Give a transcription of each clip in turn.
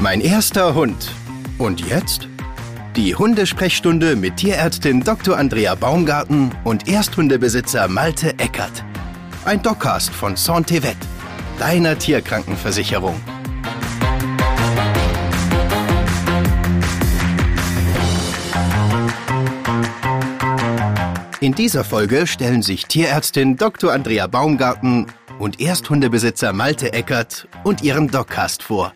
Mein erster Hund. Und jetzt? Die Hundesprechstunde mit Tierärztin Dr. Andrea Baumgarten und Ersthundebesitzer Malte Eckert. Ein Doccast von Santevet, deiner Tierkrankenversicherung. In dieser Folge stellen sich Tierärztin Dr. Andrea Baumgarten und Ersthundebesitzer Malte Eckert und ihren Doccast vor.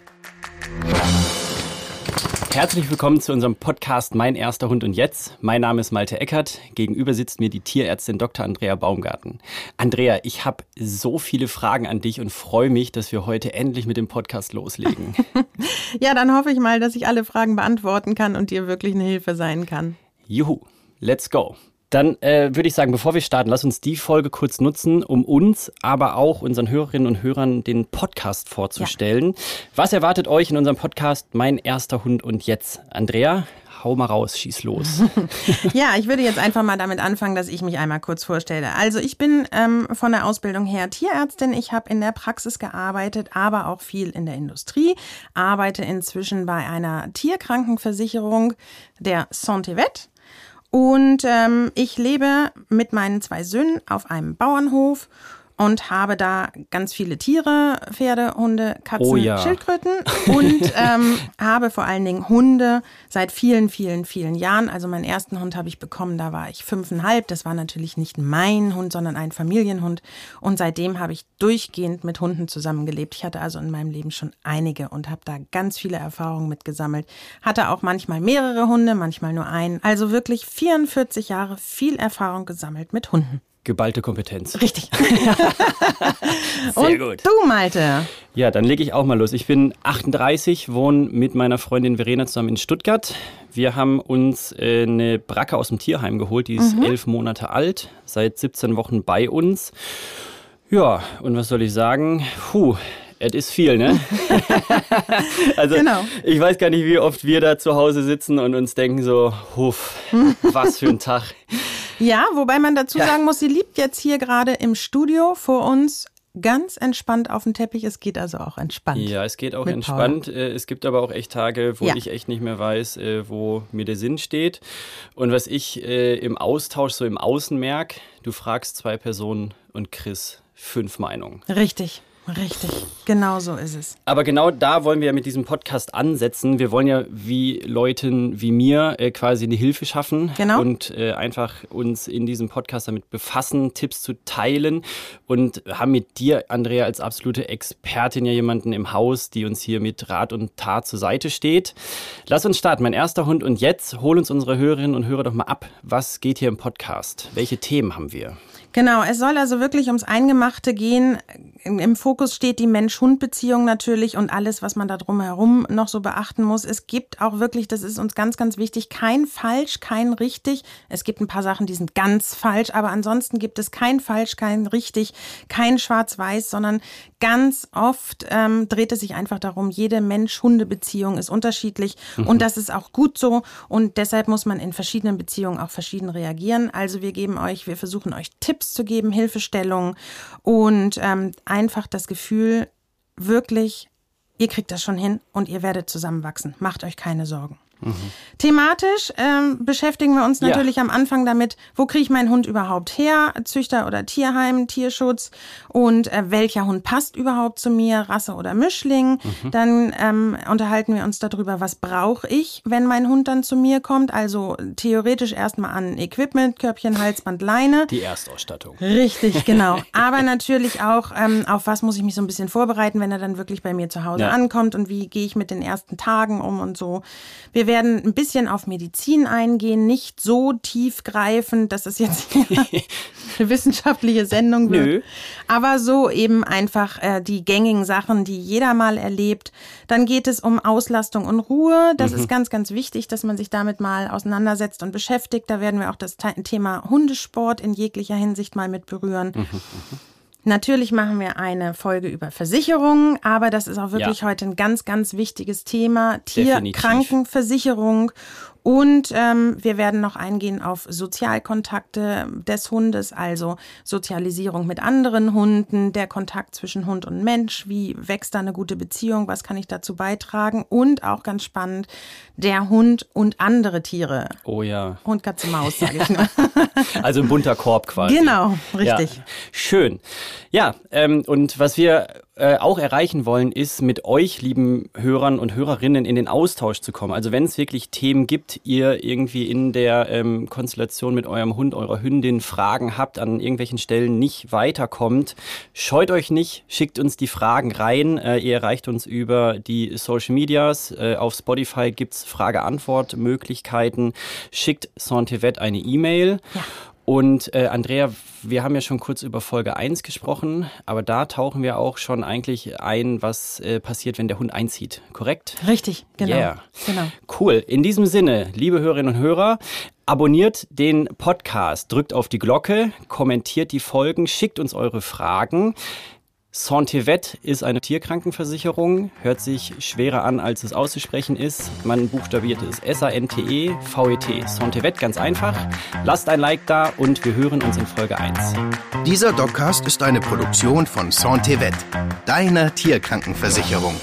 Herzlich willkommen zu unserem Podcast Mein erster Hund und jetzt. Mein Name ist Malte Eckert. Gegenüber sitzt mir die Tierärztin Dr. Andrea Baumgarten. Andrea, ich habe so viele Fragen an dich und freue mich, dass wir heute endlich mit dem Podcast loslegen. ja, dann hoffe ich mal, dass ich alle Fragen beantworten kann und dir wirklich eine Hilfe sein kann. Juhu, let's go. Dann äh, würde ich sagen, bevor wir starten, lass uns die Folge kurz nutzen, um uns, aber auch unseren Hörerinnen und Hörern den Podcast vorzustellen. Ja. Was erwartet euch in unserem Podcast Mein erster Hund und jetzt? Andrea, hau mal raus, schieß los. ja, ich würde jetzt einfach mal damit anfangen, dass ich mich einmal kurz vorstelle. Also ich bin ähm, von der Ausbildung her Tierärztin. Ich habe in der Praxis gearbeitet, aber auch viel in der Industrie. Arbeite inzwischen bei einer Tierkrankenversicherung der Santevet. Und ähm, ich lebe mit meinen zwei Söhnen auf einem Bauernhof und habe da ganz viele Tiere, Pferde, Hunde, Katzen, oh ja. Schildkröten und ähm, habe vor allen Dingen Hunde seit vielen, vielen, vielen Jahren. Also meinen ersten Hund habe ich bekommen, da war ich fünfeinhalb. Das war natürlich nicht mein Hund, sondern ein Familienhund. Und seitdem habe ich durchgehend mit Hunden zusammengelebt. Ich hatte also in meinem Leben schon einige und habe da ganz viele Erfahrungen mitgesammelt. Hatte auch manchmal mehrere Hunde, manchmal nur einen. Also wirklich 44 Jahre viel Erfahrung gesammelt mit Hunden. Geballte Kompetenz. Richtig. Sehr Und gut. Du, Malte. Ja, dann lege ich auch mal los. Ich bin 38, wohne mit meiner Freundin Verena zusammen in Stuttgart. Wir haben uns äh, eine Bracke aus dem Tierheim geholt. Die ist mhm. elf Monate alt, seit 17 Wochen bei uns. Ja, und was soll ich sagen? Puh, es ist viel, ne? also genau. ich weiß gar nicht, wie oft wir da zu Hause sitzen und uns denken so, huff, was für ein Tag. Ja, wobei man dazu ja. sagen muss, sie liebt jetzt hier gerade im Studio vor uns ganz entspannt auf dem Teppich. Es geht also auch entspannt. Ja, es geht auch entspannt. Paul. Äh, es gibt aber auch echt Tage, wo ja. ich echt nicht mehr weiß, äh, wo mir der Sinn steht. Und was ich äh, im Austausch so im Außen merke, du fragst zwei Personen und Chris fünf Meinungen. Richtig. Richtig, genau so ist es. Aber genau da wollen wir ja mit diesem Podcast ansetzen. Wir wollen ja wie Leuten wie mir äh, quasi eine Hilfe schaffen genau. und äh, einfach uns in diesem Podcast damit befassen, Tipps zu teilen und haben mit dir, Andrea, als absolute Expertin ja jemanden im Haus, die uns hier mit Rat und Tat zur Seite steht. Lass uns starten. Mein erster Hund und jetzt hol uns unsere Hörerinnen und Hörer doch mal ab. Was geht hier im Podcast? Welche Themen haben wir? Genau, es soll also wirklich ums Eingemachte gehen. Im Fokus steht die Mensch-Hund-Beziehung natürlich und alles, was man da drumherum noch so beachten muss. Es gibt auch wirklich, das ist uns ganz, ganz wichtig, kein falsch, kein richtig. Es gibt ein paar Sachen, die sind ganz falsch, aber ansonsten gibt es kein falsch, kein richtig, kein schwarz-weiß, sondern ganz oft ähm, dreht es sich einfach darum, jede Mensch-Hunde-Beziehung ist unterschiedlich mhm. und das ist auch gut so und deshalb muss man in verschiedenen Beziehungen auch verschieden reagieren. Also wir geben euch, wir versuchen euch Tipps zu geben, Hilfestellungen und ähm, einfach das Gefühl, wirklich, ihr kriegt das schon hin und ihr werdet zusammenwachsen. Macht euch keine Sorgen. Mhm. Thematisch ähm, beschäftigen wir uns natürlich ja. am Anfang damit, wo kriege ich meinen Hund überhaupt her? Züchter oder Tierheim, Tierschutz und äh, welcher Hund passt überhaupt zu mir, Rasse oder Mischling? Mhm. Dann ähm, unterhalten wir uns darüber, was brauche ich, wenn mein Hund dann zu mir kommt? Also theoretisch erstmal an Equipment, Körbchen, Halsband, Leine. Die Erstausstattung. Richtig, genau. Aber natürlich auch, ähm, auf was muss ich mich so ein bisschen vorbereiten, wenn er dann wirklich bei mir zu Hause ja. ankommt und wie gehe ich mit den ersten Tagen um und so. Wir werden ein bisschen auf Medizin eingehen, nicht so tiefgreifend, dass es jetzt eine wissenschaftliche Sendung wird. Nö. Aber so eben einfach äh, die gängigen Sachen, die jeder mal erlebt. Dann geht es um Auslastung und Ruhe. Das mhm. ist ganz, ganz wichtig, dass man sich damit mal auseinandersetzt und beschäftigt. Da werden wir auch das Thema Hundesport in jeglicher Hinsicht mal mit berühren. Mhm. Natürlich machen wir eine Folge über Versicherungen, aber das ist auch wirklich ja. heute ein ganz, ganz wichtiges Thema. Tierkrankenversicherung Und ähm, wir werden noch eingehen auf Sozialkontakte des Hundes, also Sozialisierung mit anderen Hunden, der Kontakt zwischen Hund und Mensch, wie wächst da eine gute Beziehung, was kann ich dazu beitragen und auch ganz spannend, der Hund und andere Tiere. Oh ja. Hund, Katze, Maus, sage ich nur. also ein bunter Korb quasi. Genau, richtig. Ja. Schön. Ja, ähm, und was wir äh, auch erreichen wollen, ist mit euch, lieben Hörern und Hörerinnen, in den Austausch zu kommen. Also wenn es wirklich Themen gibt, ihr irgendwie in der ähm, Konstellation mit eurem Hund, eurer Hündin Fragen habt, an irgendwelchen Stellen nicht weiterkommt, scheut euch nicht, schickt uns die Fragen rein. Äh, ihr erreicht uns über die Social Medias. Äh, auf Spotify gibt's Frage-Antwort-Möglichkeiten. Schickt Santevet eine E-Mail. Ja. Und äh, Andrea, wir haben ja schon kurz über Folge 1 gesprochen, aber da tauchen wir auch schon eigentlich ein, was äh, passiert, wenn der Hund einzieht, korrekt? Richtig, genau. Yeah. genau. Cool. In diesem Sinne, liebe Hörerinnen und Hörer, abonniert den Podcast, drückt auf die Glocke, kommentiert die Folgen, schickt uns eure Fragen. Santevet ist eine Tierkrankenversicherung, hört sich schwerer an, als es auszusprechen ist. Man buchstabiert es S-A-N-T-E-V-E-T. Santevet, ganz einfach. Lasst ein Like da und wir hören uns in Folge 1. Dieser Dogcast ist eine Produktion von Santevet, deiner Tierkrankenversicherung.